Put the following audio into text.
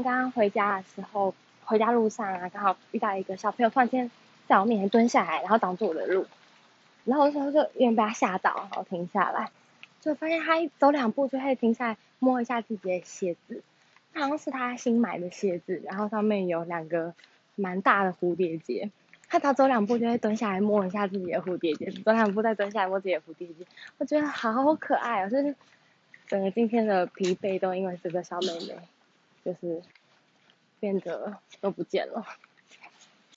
刚刚回家的时候，回家路上啊，刚好遇到一个小朋友，突然间在我面前蹲下来，然后挡住我的路，然后我时候就有点被他吓到，然后停下来，就发现他一走两步就会停下来摸一下自己的鞋子，好像是他新买的鞋子，然后上面有两个蛮大的蝴蝶结。他只要走两步就会蹲下来摸一下自己的蝴蝶结，走两步再蹲下来摸自己的蝴蝶结，我觉得。好可爱哦，就是整个今天的疲惫都因为这个小妹妹，就是变得都不见了。